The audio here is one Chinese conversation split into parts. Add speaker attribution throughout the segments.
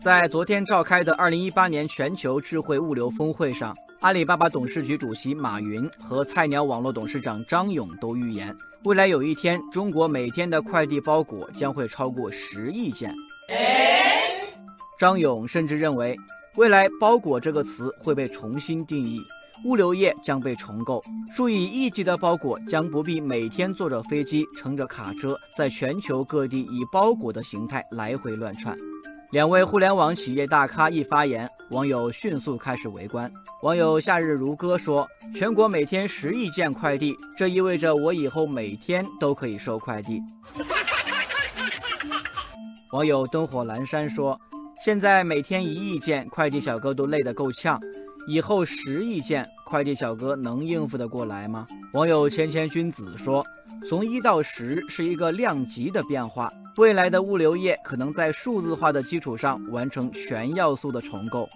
Speaker 1: 在昨天召开的2018年全球智慧物流峰会上，阿里巴巴董事局主席马云和菜鸟网络董事长张勇都预言，未来有一天，中国每天的快递包裹将会超过十亿件。张勇甚至认为，未来“包裹”这个词会被重新定义，物流业将被重构，数以亿计的包裹将不必每天坐着飞机、乘着卡车，在全球各地以包裹的形态来回乱窜。两位互联网企业大咖一发言，网友迅速开始围观。网友夏日如歌说：“全国每天十亿件快递，这意味着我以后每天都可以收快递。”网友灯火阑珊说：“现在每天一亿件快递小哥都累得够呛，以后十亿件快递小哥能应付得过来吗？”网友谦谦君子说。从一到十是一个量级的变化，未来的物流业可能在数字化的基础上完成全要素的重构。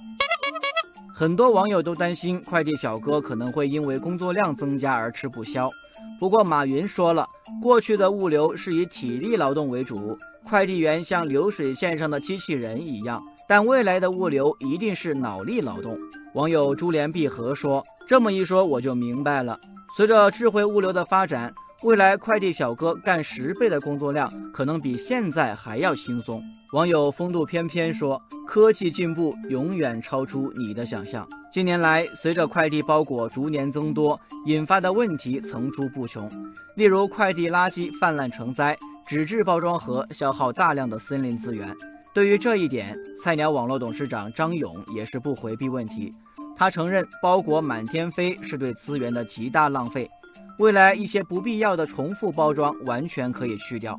Speaker 1: 很多网友都担心快递小哥可能会因为工作量增加而吃不消。不过马云说了，过去的物流是以体力劳动为主，快递员像流水线上的机器人一样，但未来的物流一定是脑力劳动。网友珠联璧合说：“这么一说我就明白了，随着智慧物流的发展。”未来快递小哥干十倍的工作量，可能比现在还要轻松。网友风度翩翩说：“科技进步永远超出你的想象。”近年来，随着快递包裹逐年增多，引发的问题层出不穷。例如，快递垃圾泛滥成灾，纸质包装盒消耗大量的森林资源。对于这一点，菜鸟网络董事长张勇也是不回避问题。他承认，包裹满天飞是对资源的极大浪费。未来一些不必要的重复包装完全可以去掉。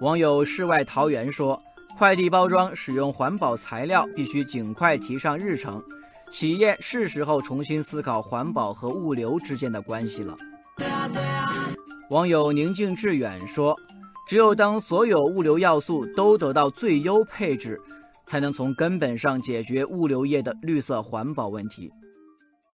Speaker 1: 网友世外桃源说，快递包装使用环保材料必须尽快提上日程，企业是时候重新思考环保和物流之间的关系了。网友宁静致远说，只有当所有物流要素都得到最优配置，才能从根本上解决物流业的绿色环保问题。